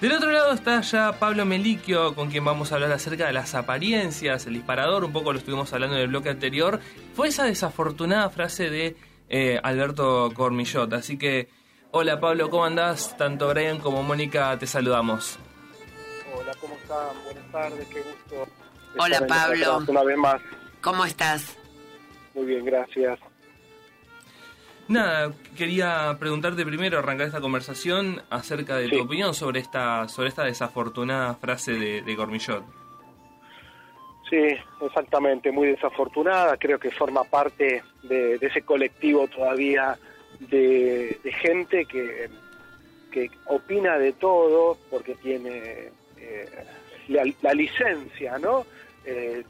Del otro lado está ya Pablo Meliquio, con quien vamos a hablar acerca de las apariencias, el disparador, un poco lo estuvimos hablando en el bloque anterior. Fue esa desafortunada frase de eh, Alberto Cormillot. Así que, hola Pablo, ¿cómo andás? Tanto Brian como Mónica te saludamos. Hola, ¿cómo están? Buenas tardes, qué gusto. Hola Pablo. Una vez más. ¿Cómo estás? Muy bien, gracias. Nada, quería preguntarte primero, arrancar esta conversación acerca de tu opinión sobre esta sobre esta desafortunada frase de, de Cormillot. Sí, exactamente, muy desafortunada. Creo que forma parte de, ese colectivo todavía de, gente que, que, opina de todo porque tiene eh, la, licencia, ¿no? Eh,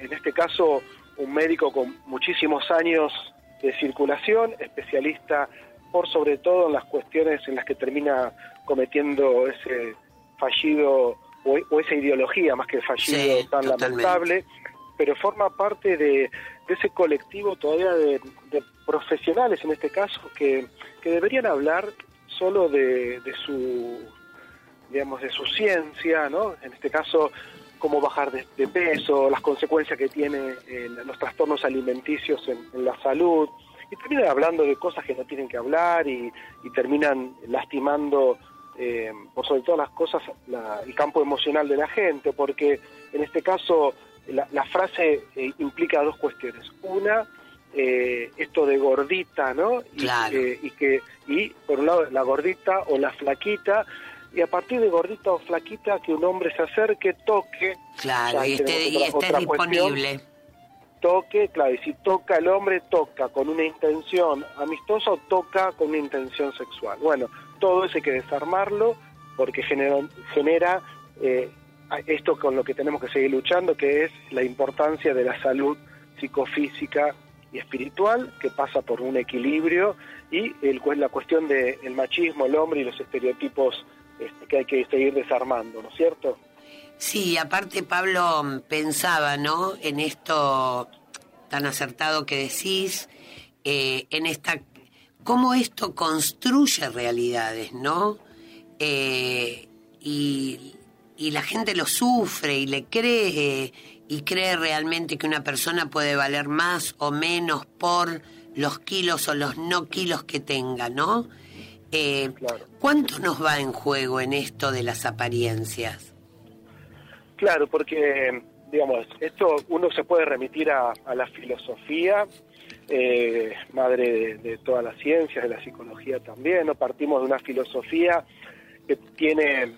en este caso, un médico con muchísimos años de circulación, especialista por sobre todo en las cuestiones en las que termina cometiendo ese fallido o, esa ideología más que fallido tan lamentable, pero forma parte de, ese colectivo todavía de, profesionales en este caso que, que deberían hablar solo de, de, su digamos de su ciencia, ¿no? En este caso cómo bajar de, peso, las consecuencias que tiene eh, los trastornos alimenticios en, la salud, y terminan hablando de cosas que no tienen que hablar y, terminan lastimando, eh, por sobre todas las cosas, el campo emocional de la gente, porque en este caso la, frase eh, implica dos cuestiones. Una, esto de gordita, ¿no? Y, y que y por un lado la gordita o la flaquita y a partir de gordita o flaquita que un hombre se acerque, toque. Claro, y esté, disponible. toque, claro, y si toca el hombre, toca con una intención amistosa o toca con una intención sexual. Bueno, todo eso hay que desarmarlo porque genera, genera eh, esto con lo que tenemos que seguir luchando, que es la importancia de la salud psicofísica y espiritual, que pasa por un equilibrio, y el, la cuestión del machismo, el hombre y los estereotipos este, que hay que seguir desarmando, ¿no es cierto? Sí, aparte Pablo pensaba, ¿no? En esto tan acertado que decís, eh, en esta, cómo esto construye realidades, ¿no? Eh, y, y la gente lo sufre y le cree y cree realmente que una persona puede valer más o menos por los kilos o los no kilos que tenga, ¿no? Eh, ¿Cuánto nos va en juego en esto de las apariencias? Claro, porque, digamos, esto uno se puede remitir a, la filosofía, eh, madre de, todas las ciencias, de la psicología también, ¿no? Partimos de una filosofía que tiene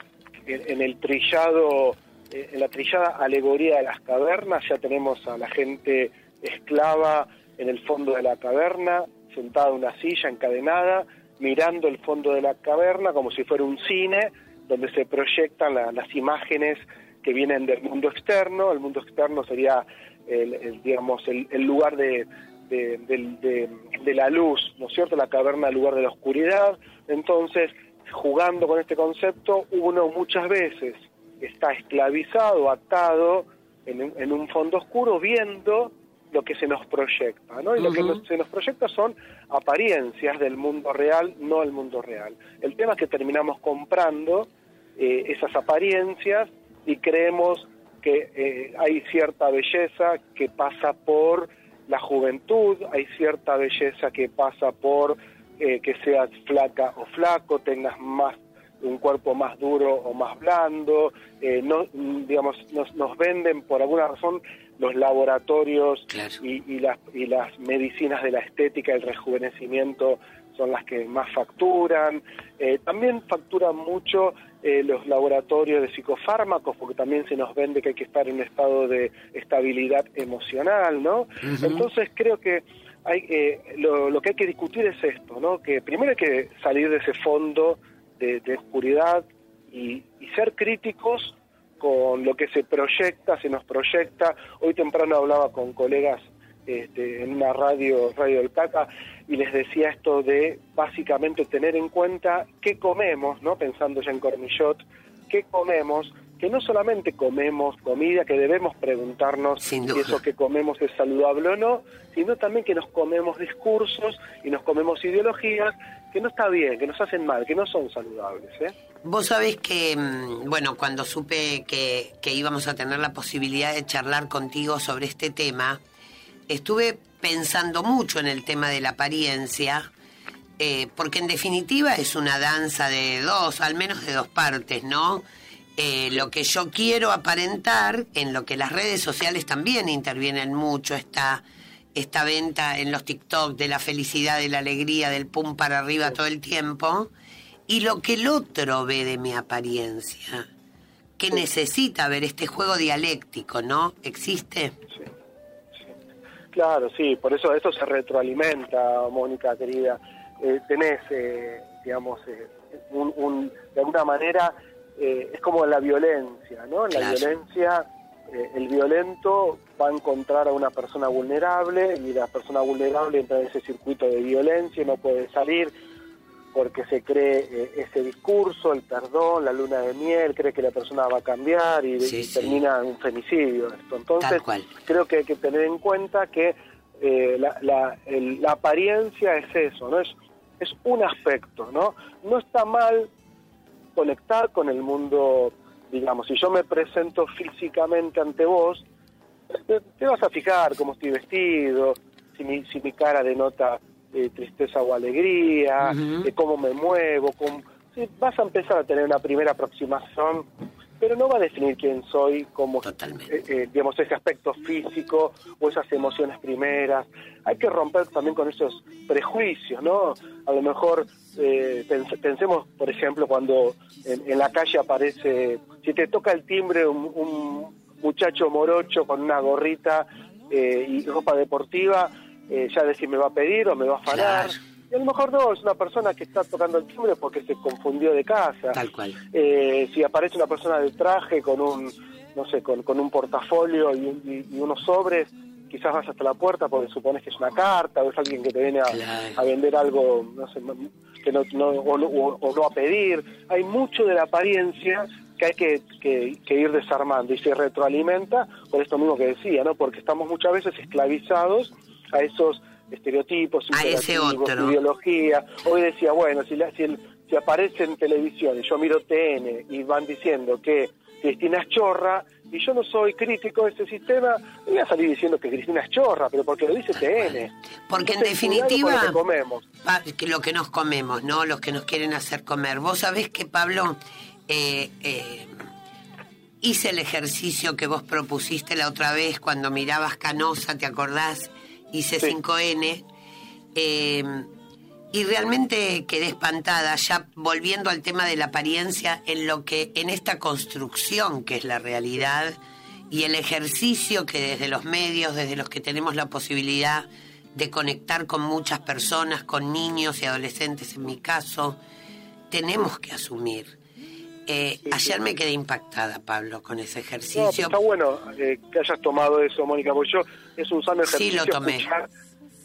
en, el trillado, eh, en la trillada alegoría de las cavernas, ya tenemos a la gente esclava en el fondo de la caverna, sentada en una silla encadenada, mirando el fondo de la caverna como si fuera un cine donde se proyectan las imágenes que vienen del mundo externo. El mundo externo sería, el, digamos, el, lugar de, de, la luz, ¿no es cierto? La caverna, el lugar de la oscuridad. Entonces, jugando con este concepto, uno muchas veces está esclavizado, atado en, en un fondo oscuro, viendo lo que se nos proyecta, ¿no? Y lo que se nos proyecta son apariencias del mundo real, no el mundo real. El tema es que terminamos comprando eh, esas apariencias y creemos que eh, hay cierta belleza que pasa por la juventud, hay cierta belleza que pasa por eh, que seas flaca o flaco, tengas más un cuerpo más duro o más blando, no, digamos, nos, nos venden por alguna razón los laboratorios y, las, y las medicinas de la estética, el rejuvenecimiento son las que más facturan. Eh, también facturan mucho eh, los laboratorios de psicofármacos, porque también se nos vende que hay que estar en un estado de estabilidad emocional, ¿no? Entonces creo que hay, eh, lo, que hay que discutir es esto, ¿no? Que primero hay que salir de ese fondo de, oscuridad y, ser críticos con lo que se proyecta, se nos proyecta. Hoy temprano hablaba con colegas este, en una radio, Radio del Caca, y les decía esto de básicamente tener en cuenta qué comemos, ¿no? pensando ya en Cormillot, qué comemos, que no solamente comemos comida, que debemos preguntarnos si eso que comemos es saludable o no, sino también que nos comemos discursos y nos comemos ideologías que no está bien, que nos hacen mal, que no son saludables. ¿eh? Vos sabés que, mm, bueno, cuando supe que, que íbamos a tener la posibilidad de charlar contigo sobre este tema, estuve pensando mucho en el tema de la apariencia, eh, porque en definitiva es una danza de dos, al menos de dos partes, ¿no? Eh, lo que yo quiero aparentar, en lo que las redes sociales también intervienen mucho, esta, esta venta en los TikTok de la felicidad, de la alegría, del pum para arriba todo el tiempo, y lo que el otro ve de mi apariencia, que necesita ver este juego dialéctico, ¿no? ¿Existe? Claro, sí, por eso esto se retroalimenta, Mónica querida. Eh, tenés, eh, digamos, eh, un, de alguna manera, es como la violencia, ¿no? En la violencia, el violento va a encontrar a una persona vulnerable y la persona vulnerable entra en ese circuito de violencia y no puede salir porque se cree eh, ese discurso, el perdón, la luna de miel, cree que la persona va a cambiar y, termina en un femicidio. Esto. Entonces, creo que hay que tener en cuenta que eh, la, la, apariencia es eso, no es, es un aspecto, ¿no? No está mal conectar con el mundo, digamos, si yo me presento físicamente ante vos, te, vas a fijar cómo estoy vestido, si mi, si mi cara denota eh, tristeza o alegría, de cómo me muevo, vas a empezar a tener una primera aproximación, pero no va a definir quién soy como, eh, eh, digamos, ese aspecto físico o esas emociones primeras. Hay que romper también con esos prejuicios, ¿no? A lo mejor pensemos, por ejemplo, cuando en, la calle aparece, si te toca el timbre un, muchacho morocho con una gorrita y ropa deportiva, eh, ya decir me va a pedir o me va a afanar. Y a lo mejor no, es una persona que está tocando el timbre porque se confundió de casa. Tal cual. Eh, si aparece una persona de traje con un, no sé, con, con un portafolio y, unos sobres, quizás vas hasta la puerta porque supones que es una carta o es alguien que te viene a, vender algo, no sé, que no, no o, no a pedir. Hay mucho de la apariencia que hay que, que, que, ir desarmando y se retroalimenta por esto mismo que decía, ¿no? Porque estamos muchas veces esclavizados a esos estereotipos, a ese otro. ideología. Hoy decía, bueno, si, si, aparece en televisión y yo miro TN y van diciendo que Cristina es chorra, y yo no soy crítico de este sistema, voy a salir diciendo que Cristina es chorra, pero porque lo dice TN. Porque en definitiva, lo que, comemos. lo que nos comemos, ¿no? Los que nos quieren hacer comer. Vos sabés que, Pablo, eh, eh, hice el ejercicio que vos propusiste la otra vez cuando mirabas Canosa, ¿te acordás? Hice 5N, eh, y realmente quedé espantada, ya volviendo al tema de la apariencia, en lo que, en esta construcción que es la realidad, y el ejercicio que desde los medios, desde los que tenemos la posibilidad de conectar con muchas personas, con niños y adolescentes en mi caso, tenemos que asumir. Eh, ayer me quedé impactada, Pablo, con ese ejercicio. está bueno eh, que hayas tomado eso, Mónica, porque yo es un sano ejercicio sí, lo tomé.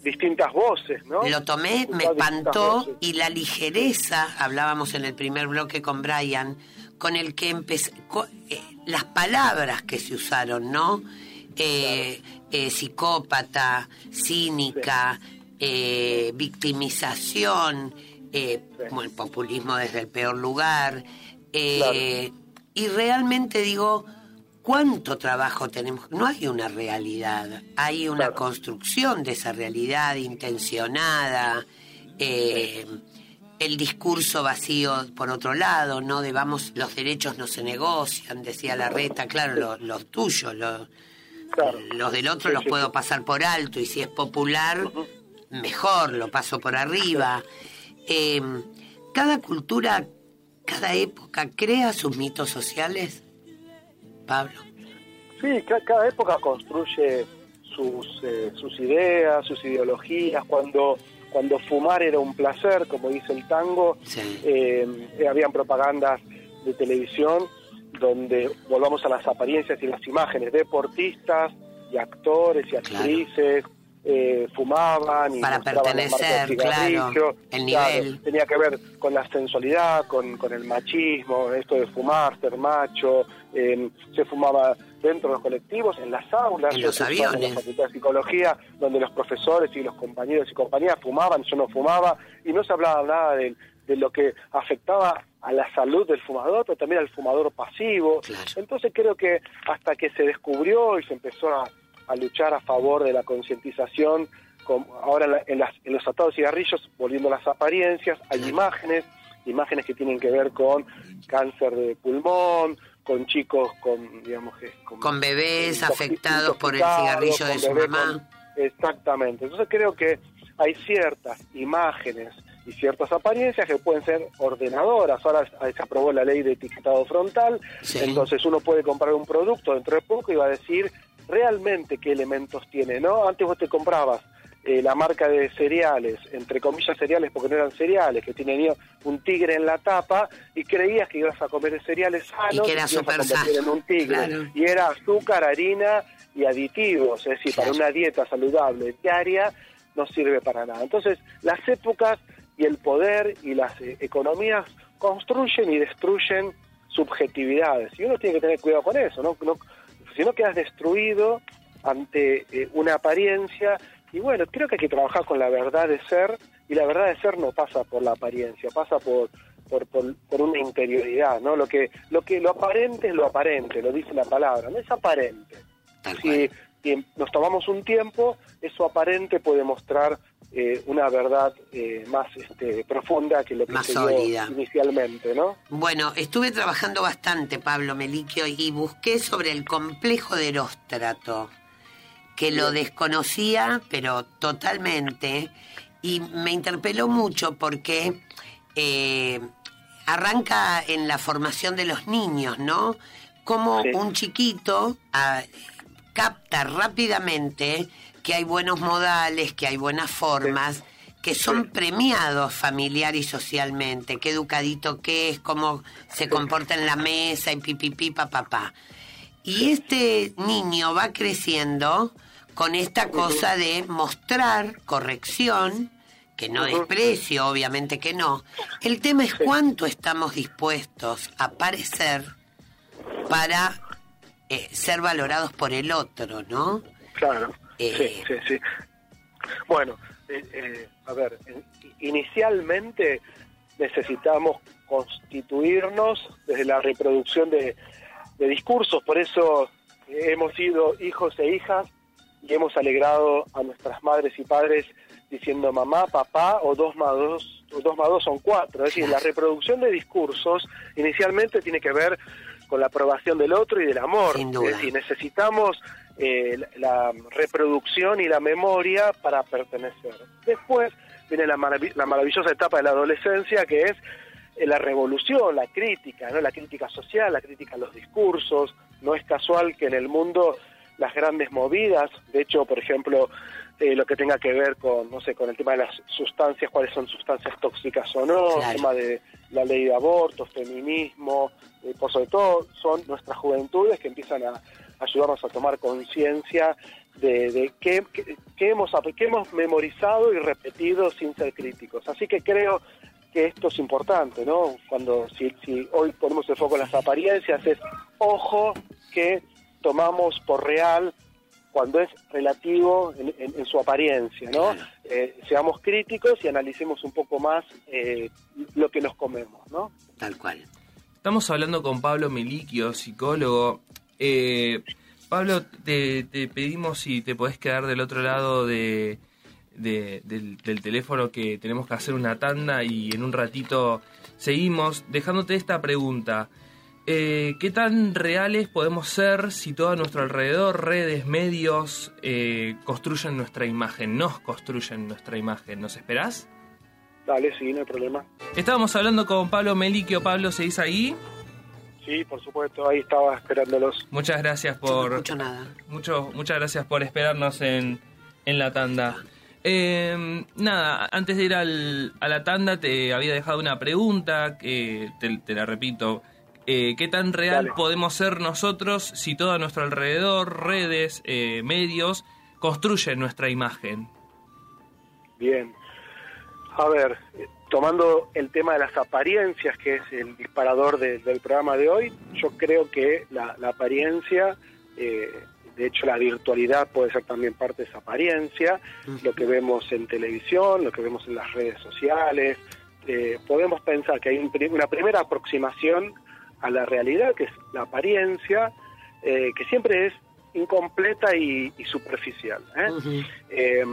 distintas voces, ¿no? Lo tomé, me espantó y la ligereza, hablábamos en el primer bloque con Brian, con el que empecé, eh, las palabras que se usaron, ¿no? psicópata, cínica, victimización, el populismo desde el peor lugar, eh, y realmente digo, ¿cuánto trabajo tenemos? No hay una realidad, hay una construcción de esa realidad intencionada. Eh, el discurso vacío por otro lado, no debamos, los derechos no se negocian, decía la reta, claro, los, tuyos, los, los del otro los puedo pasar por alto y si es popular, mejor, lo paso por arriba. Eh, cada cultura cada época crea sus mitos sociales, Pablo. Sí, cada época construye sus, eh, sus ideas, sus ideologías. Cuando, cuando fumar era un placer, como dice el tango, eh, habían propagandas de televisión donde volvamos a las apariencias y las imágenes, deportistas y actores y actrices eh, fumaban y para de pertenecer, claro, el Claro, nivel. tenía que ver con la sensualidad, con, con el machismo, esto de fumar, ser macho, eh, se fumaba dentro de los colectivos, en las aulas, En yo los en la Facultad de Psicología, donde los profesores y los compañeros y compañeras fumaban, yo no fumaba, y no se hablaba nada de, de lo que afectaba a la salud del fumador, pero también al fumador pasivo. Claro. Entonces creo que hasta que se descubrió y se empezó a, a luchar a favor de la concientización, con- ahora en, la- en las- en los atados de cigarrillos, volviendo a las apariencias, hay imágenes, imágenes que tienen que ver con cáncer de pulmón, con chicos con, digamos, que- Con bebés afectados por el cigarrillo de con su mamá. con- exactamente. Entonces creo que hay ciertas imágenes y ciertas apariencias que pueden ser ordenadoras. Ahora se aprobó la ley de etiquetado frontal, Sí. entonces uno puede comprar un producto dentro de poco y va a decir realmente qué elementos tiene, ¿no? Antes vos te comprabas eh, la marca de cereales, entre comillas cereales porque no eran cereales, que tenía un tigre en la tapa y creías que ibas a comer cereales sanos Y que era te ibas a en un tigre. claro. Y era azúcar, harina y aditivos, es decir, Claro. para una dieta saludable diaria no sirve para nada. Entonces, las épocas y el poder y las eh, economías construyen y destruyen subjetividades. Y uno tiene que tener cuidado con eso, ¿no? no si no quedas destruido ante eh, una apariencia. Y bueno, creo que hay que trabajar con la verdad de ser, y la verdad de ser no pasa por la apariencia, pasa por, por, por, por una interioridad, ¿no? Lo que, lo que lo aparente es lo aparente, lo dice la palabra, no es aparente. Si, nos tomamos un tiempo, eso aparente puede mostrar eh, una verdad eh, más este, profunda que lo que Más se dio sólida. inicialmente, ¿no? Bueno, estuve trabajando bastante, Pablo Meliquio, y busqué sobre el complejo de Eróstrato, que lo desconocía, pero totalmente, y me interpeló mucho porque eh, arranca en la formación de los niños, ¿no? Como Sí. un chiquito ah, capta rápidamente que hay buenos modales, que hay buenas formas, que son premiados familiar y socialmente, qué educadito que es, cómo se comporta en la mesa y pipipi, papá. Y este niño va creciendo con esta cosa de mostrar corrección, que no desprecio, obviamente que no. El tema es cuánto estamos dispuestos a parecer para eh, ser valorados por el otro, ¿no? Claro. Eh. Sí, sí, sí. Bueno, eh, eh, a ver, inicialmente necesitamos constituirnos desde la reproducción de, de discursos, por eso hemos sido hijos e hijas y hemos alegrado a nuestras madres y padres diciendo mamá, papá o dos más dos, o dos más dos son cuatro. Es decir, la reproducción de discursos inicialmente tiene que ver con la aprobación del otro y del amor. Sin duda. Es decir, necesitamos eh, la, la reproducción y la memoria para pertenecer. Después viene la, marav- la maravillosa etapa de la adolescencia que es eh, la revolución, la crítica, ¿no? la crítica social, la crítica a los discursos. No es casual que en el mundo las grandes movidas, de hecho, por ejemplo, eh, lo que tenga que ver con, no sé, con el tema de las sustancias, cuáles son sustancias tóxicas o no, Claro. el tema de la ley de aborto, feminismo, eh, por sobre todo son nuestras juventudes que empiezan a ayudarnos a tomar conciencia de, de qué, qué- qué hemos, qué hemos memorizado y repetido sin ser críticos. Así que creo que esto es importante, ¿no? Cuando si, si hoy ponemos el foco en las apariencias, es ojo que tomamos por real cuando es relativo en, en- en su apariencia, ¿no? Eh, seamos críticos y analicemos un poco más eh, lo que nos comemos, ¿no? Tal cual. Estamos hablando con Pablo Meliquio, psicólogo. Eh, Pablo, te, te pedimos si te podés quedar del otro lado de, de- del, del teléfono que tenemos que hacer una tanda y en un ratito seguimos dejándote esta pregunta. Eh, ¿Qué tan reales podemos ser si todo a nuestro alrededor, redes, medios, eh, construyen nuestra imagen, nos construyen nuestra imagen? ¿Nos esperás? Dale, sí, no hay problema. Estábamos hablando con Pablo Meliquio. Pablo, ¿seguís ahí? Sí, por supuesto, ahí estaba esperándolos. Muchas gracias Yo no por... escucho nada. Mucho, muchas gracias por esperarnos en, en la tanda. Eh, nada, antes de ir al- a la tanda te había dejado una pregunta que te, te la repito. Eh, ¿Qué tan real Dale. podemos ser nosotros si todo a nuestro alrededor, redes, eh, medios, construye nuestra imagen? Bien. A ver, tomando el tema de las apariencias, que es el disparador del programa de hoy, yo creo que la, apariencia, eh, de hecho la virtualidad puede ser también parte de esa apariencia, lo que vemos en televisión, lo que vemos en las redes sociales, eh, podemos pensar que hay una primera aproximación a la realidad, que es la apariencia, eh, que siempre es incompleta y, superficial. ¿eh?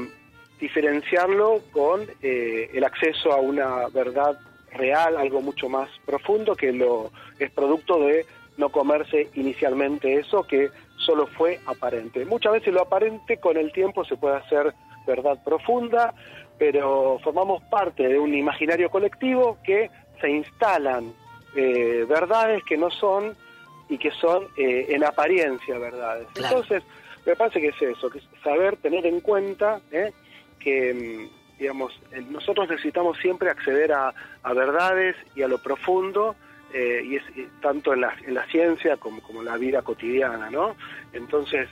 diferenciarlo con el acceso a una verdad real, algo mucho más profundo, que lo es producto de no comerse inicialmente eso que solo fue aparente. Muchas veces lo aparente con el tiempo se puede hacer verdad profunda, pero formamos parte de un imaginario colectivo que se instalan eh, verdades que no son y que son eh, en apariencia verdades. Entonces, me parece que es eso, que es saber tener en cuenta eh, que, mm, digamos, nosotros necesitamos siempre acceder a, verdades y a lo profundo, y es tanto en la, en la ciencia como, como en la vida cotidiana, ¿no? Entonces,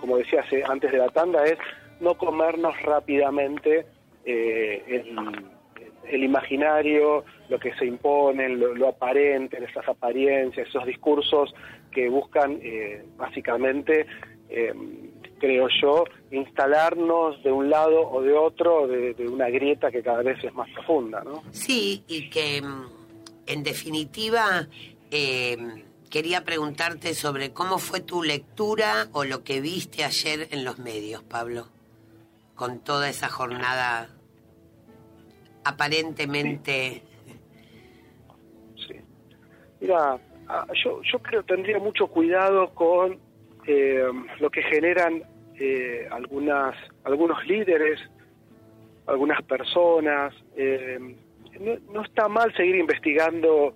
como decía antes de la tanda, es no comernos rápidamente eh, el, imaginario, lo que se impone, lo, aparente, esas apariencias, esos discursos que buscan eh, básicamente, eh, creo yo, instalarnos de un lado o de otro de, una grieta que cada vez es más profunda. ¿no? Sí, y que mm, en definitiva quería preguntarte sobre cómo fue tu lectura o lo que viste ayer en los medios, Pablo, con toda esa jornada aparentemente. Sí. Mira, ah, yo, yo creo que tendría mucho cuidado con eh, lo que generan eh, algunas algunos líderes, algunas personas. Eh, no, está mal seguir investigando,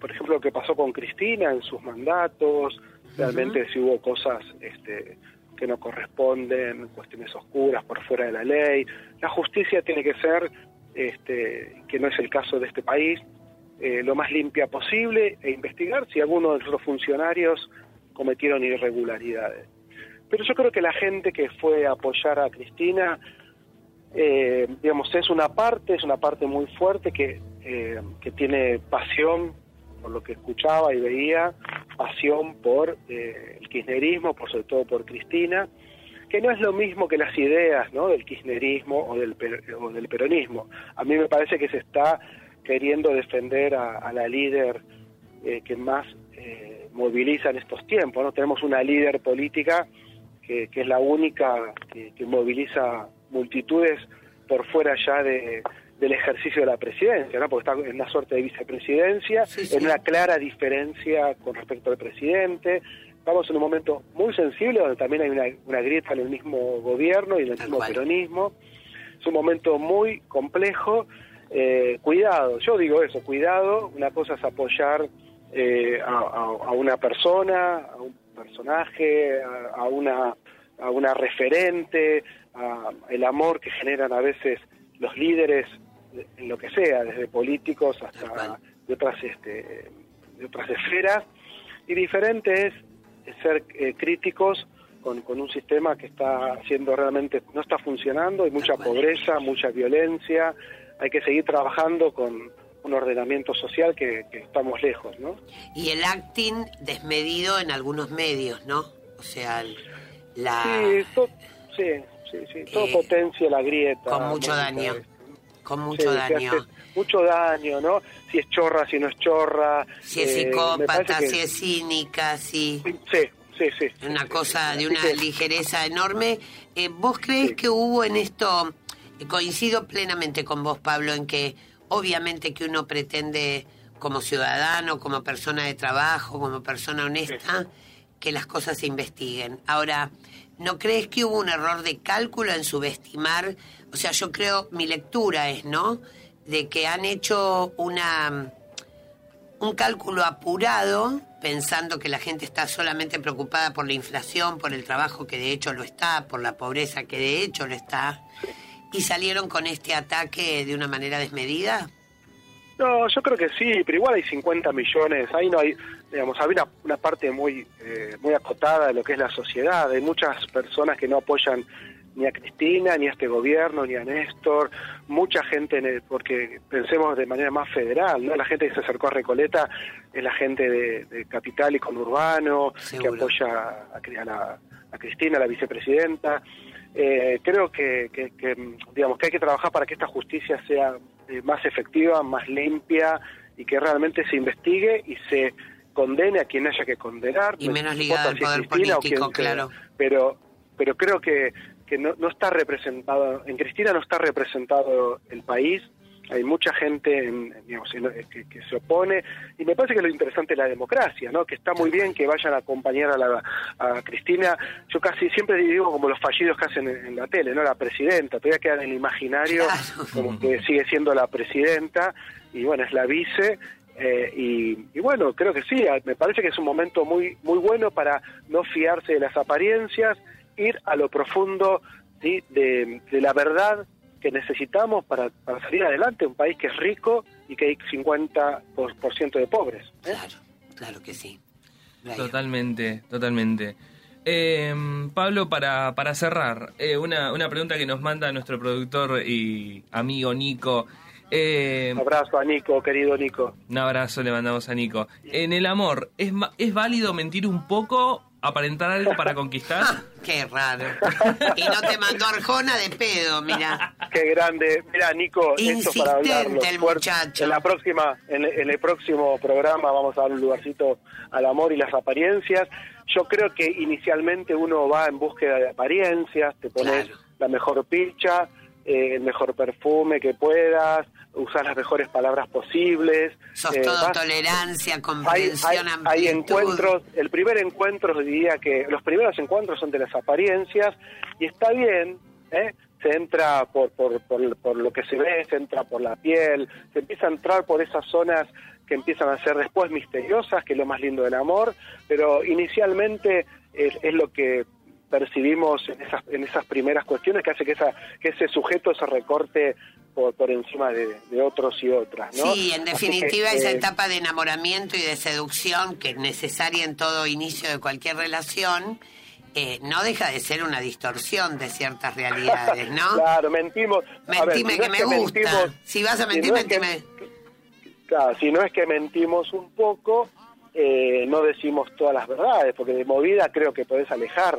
por ejemplo, lo que pasó con Cristina en sus mandatos, realmente si hubo cosas este, que no corresponden, cuestiones oscuras por fuera de la ley. La justicia tiene que ser este, que no es el caso de este país, eh, lo más limpia posible e investigar si algunos de los funcionarios cometieron irregularidades. Pero yo creo que la gente que fue a apoyar a Cristina, eh, digamos, es una parte, es una parte muy fuerte que, eh, que tiene pasión por lo que escuchaba y veía, pasión por el kirchnerismo, por sobre todo por Cristina, que no es lo mismo que las ideas ¿no? del kirchnerismo o del, o del peronismo. A mí me parece que se está queriendo defender a, la líder eh, que más eh, moviliza en estos tiempos. ¿no? Tenemos una líder política que, es la única que, moviliza multitudes por fuera ya de, del ejercicio de la presidencia, ¿no? porque está en una suerte de vicepresidencia, en una clara diferencia con respecto al presidente, estamos en un momento muy sensible donde también hay una, grieta en el mismo gobierno y en el mismo peronismo. Es un momento muy complejo. Eh, cuidado, yo digo eso, cuidado. Una cosa es apoyar eh, a, una persona, a un personaje, a, una, a una referente, a el amor que generan a veces los líderes en lo que sea, desde políticos hasta de otras, este, de otras esferas. Y diferente es ser eh, críticos con, con, un sistema que está haciendo realmente, no está funcionando, hay mucha pobreza, mucha violencia, hay que seguir trabajando con un ordenamiento social que, estamos lejos, ¿no? Y el acting desmedido en algunos medios, ¿no? O sea, la... Sí, sí, sí, todo eh, potencia la grieta. Con mucho daño, con mucho daño. Mucho daño, ¿no? si es chorra, si no es chorra. Si es eh, psicópata, si es cínica, si... Sí, sí, sí. Una cosa de una ligereza enorme. Eh, ¿Vos crees que hubo en esto, eh, coincido plenamente con vos, Pablo, en que obviamente que uno pretende como ciudadano, como persona de trabajo, como persona honesta, que las cosas se investiguen. Ahora, ¿no crees que hubo un error de cálculo en subestimar? O sea, yo creo, mi lectura es, ¿no? de que han hecho una un cálculo apurado pensando que la gente está solamente preocupada por la inflación, por el trabajo que de hecho lo está, por la pobreza que de hecho lo está, y salieron con este ataque de una manera desmedida? No, yo creo que sí, pero igual hay 50 millones, ahí no hay, digamos, hay una, una parte muy, eh, muy acotada de lo que es la sociedad, hay muchas personas que no apoyan ni a Cristina, ni a este gobierno, ni a Néstor, mucha gente, en el- porque pensemos de manera más federal, ¿no? La gente que se acercó a Recoleta es la gente de, de Capital y Conurbano, que Seguro. apoya a, a la- a Cristina, la vicepresidenta. Eh, creo que, que- que, digamos que hay que trabajar para que esta justicia sea eh, más efectiva, más limpia y que realmente se investigue y se condene a quien haya que condenar. Y No menos ligada al poder Cristina o político, claro. Pero, pero creo que, que no, no está representado, en Cristina no está representado el país. Hay mucha gente en- digamos, en- que, que se opone y me parece que lo interesante es la democracia, ¿no? Que está muy bien que vayan a acompañar a, la, a Cristina. Yo casi siempre digo como los fallidos que hacen en, en la tele, ¿no? La presidenta todavía queda en el imaginario Claro. como que sigue siendo la presidenta y bueno es la vice eh, y, y bueno creo que sí me parece que es un momento muy muy bueno para no fiarse de las apariencias ir a lo profundo ¿sí? de, de la verdad que necesitamos para, para salir adelante un país que es rico y que hay 50% por, por ciento de pobres ¿eh? Claro, claro que sí. Totalmente, totalmente. Eh, Pablo, para, para cerrar, eh, una, una pregunta que nos manda nuestro productor y amigo Nico. Eh, un abrazo a Nico querido Nico un abrazo le mandamos a Nico. En el amor, ¿es, ma- ¿es válido mentir un poco, aparentar algo para conquistar? Qué raro. Y no te mandó Arjona de pedo, mira. Qué grande. Mira, Nico, esto para hablarlo. Insistente el muchacho. En la próxima, en, en el próximo programa vamos a dar un lugarcito al amor y las apariencias. Yo creo que inicialmente uno va en búsqueda de apariencias, te pones Claro. la mejor picha, eh, el mejor perfume que puedas, usar las mejores palabras posibles. Sos eh, todo vas- tolerancia, hay, hay, comprensión, hay amplitud. encuentros, el primer encuentro diría que los primeros encuentros son de las apariencias y está bien, ¿eh? se entra por, por, por, por lo que se ve, se entra por la piel, se empieza a entrar por esas zonas que empiezan a ser después misteriosas, que es lo más lindo del amor, pero inicialmente es, es lo que percibimos en esas, en esas primeras cuestiones que hace que, esa, que ese sujeto se recorte por, por encima de, de otros y otras. ¿no? Sí, en definitiva que, esa eh, etapa de enamoramiento y de seducción que es necesaria en todo inicio de cualquier relación, eh, no deja de ser una distorsión de ciertas realidades, ¿no? Claro, mentimos. Ver, Mentime si no que me gusta. mentimos- si vas a si mentir, es que- mentime. claro, si no es que mentimos un poco, eh, no decimos todas las verdades, porque de movida creo que podés alejar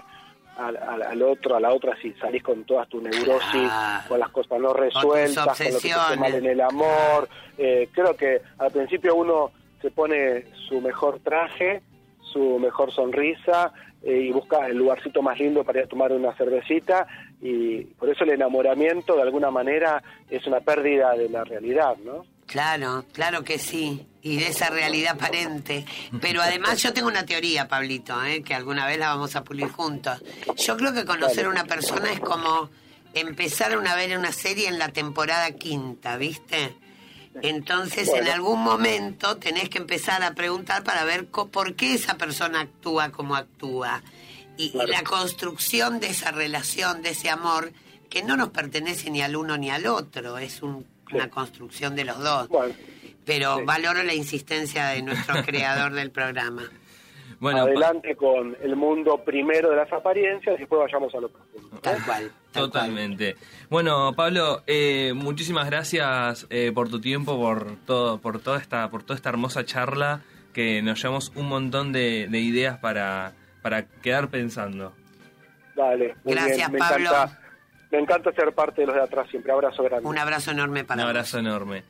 al, al- otro, a la otra, si salís con todas tu neurosis, con las cosas no resueltas, con lo que te mal en el amor. Eh, creo que al principio uno se pone su mejor traje, su mejor sonrisa eh, y busca el lugarcito más lindo para ir a tomar una cervecita y por eso el enamoramiento de alguna manera es una pérdida de la realidad, ¿no? Claro, claro que sí. Y de esa realidad aparente. Pero además yo tengo una teoría, Pablito, ¿eh? que alguna vez la vamos a pulir juntos. Yo creo que conocer a una persona es como empezar una vez una serie en la temporada quinta, ¿viste? Entonces en algún momento tenés que empezar a preguntar para ver por qué esa persona actúa como actúa. Y, y la construcción de esa relación, de ese amor, que no nos pertenece ni al uno ni al otro, es un- una construcción de los dos. Bueno, Pero Sí. valoro la insistencia de nuestro creador del programa. Bueno, adelante con el mundo primero de las apariencias y después vayamos a lo profundo. ¿eh? Tal cual. tal Totalmente. Bueno, Pablo, eh, muchísimas gracias eh, por tu tiempo, por todo, por toda esta, por toda esta hermosa charla que nos llevamos un montón de, de ideas para, para quedar pensando. Dale, muy Gracias, bien. Me Pablo. encanta, me encanta ser parte de los de atrás siempre. Abrazo grande. Un abrazo enorme para Un vos. abrazo enorme.